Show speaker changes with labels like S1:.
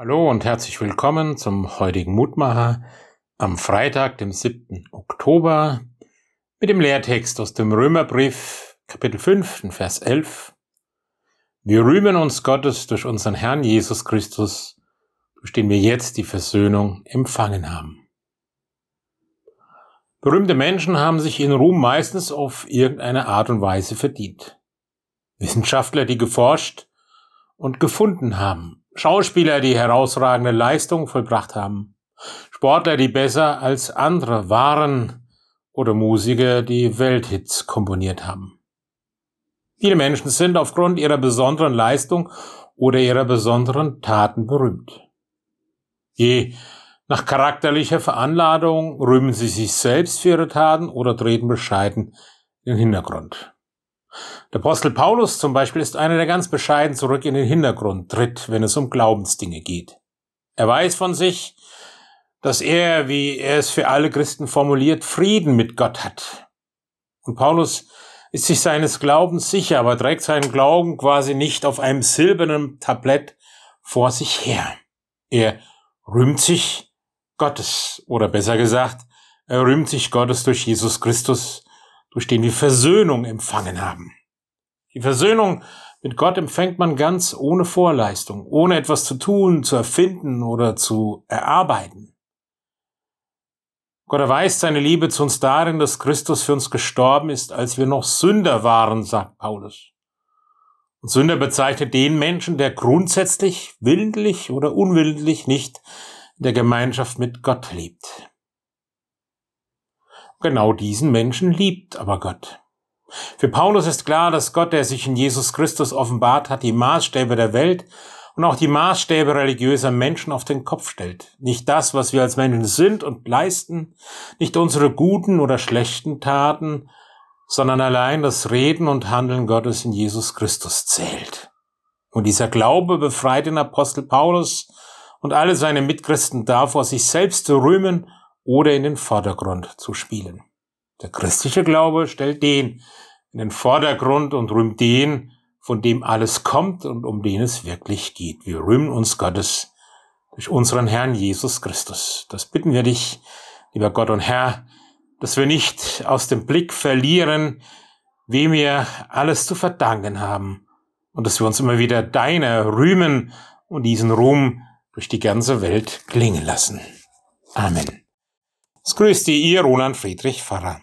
S1: Hallo und herzlich willkommen zum heutigen Mutmacher am Freitag, dem 7. Oktober, mit dem Lehrtext aus dem Römerbrief, Kapitel 5, Vers 11. Wir rühmen uns Gottes durch unseren Herrn Jesus Christus, durch den wir jetzt die Versöhnung empfangen haben. Berühmte Menschen haben sich ihren Ruhm meistens auf irgendeine Art und Weise verdient. Wissenschaftler, die geforscht und gefunden haben, Schauspieler, die herausragende Leistungen vollbracht haben, Sportler, die besser als andere waren oder Musiker, die Welthits komponiert haben. Viele Menschen sind aufgrund ihrer besonderen Leistung oder ihrer besonderen Taten berühmt. Je nach charakterlicher Veranladung rühmen sie sich selbst für ihre Taten oder treten bescheiden in den Hintergrund. Der Apostel Paulus zum Beispiel ist einer, der ganz bescheiden zurück in den Hintergrund tritt, wenn es um Glaubensdinge geht. Er weiß von sich, dass er, wie er es für alle Christen formuliert, Frieden mit Gott hat. Und Paulus ist sich seines Glaubens sicher, aber trägt seinen Glauben quasi nicht auf einem silbernen Tablett vor sich her. Er rühmt sich Gottes, oder besser gesagt, er rühmt sich Gottes durch Jesus Christus, durch den wir Versöhnung empfangen haben. Die Versöhnung mit Gott empfängt man ganz ohne Vorleistung, ohne etwas zu tun, zu erfinden oder zu erarbeiten. Gott erweist seine Liebe zu uns darin, dass Christus für uns gestorben ist, als wir noch Sünder waren, sagt Paulus. Und Sünder bezeichnet den Menschen, der grundsätzlich, willentlich oder unwillentlich nicht in der Gemeinschaft mit Gott lebt. Genau diesen Menschen liebt aber Gott. Für Paulus ist klar, dass Gott, der sich in Jesus Christus offenbart hat, die Maßstäbe der Welt und auch die Maßstäbe religiöser Menschen auf den Kopf stellt. Nicht das, was wir als Menschen sind und leisten, nicht unsere guten oder schlechten Taten, sondern allein das Reden und Handeln Gottes in Jesus Christus zählt. Und dieser Glaube befreit den Apostel Paulus und alle seine Mitchristen davor, sich selbst zu rühmen oder in den Vordergrund zu spielen. Der christliche Glaube stellt den in den Vordergrund und rühmt den, von dem alles kommt und um den es wirklich geht. Wir rühmen uns Gottes durch unseren Herrn Jesus Christus. Das bitten wir dich, lieber Gott und Herr, dass wir nicht aus dem Blick verlieren, wem wir alles zu verdanken haben und dass wir uns immer wieder deiner rühmen und diesen Ruhm durch die ganze Welt klingen lassen. Amen. Es grüßt dir, ihr Roland Friedrich Pfarrer.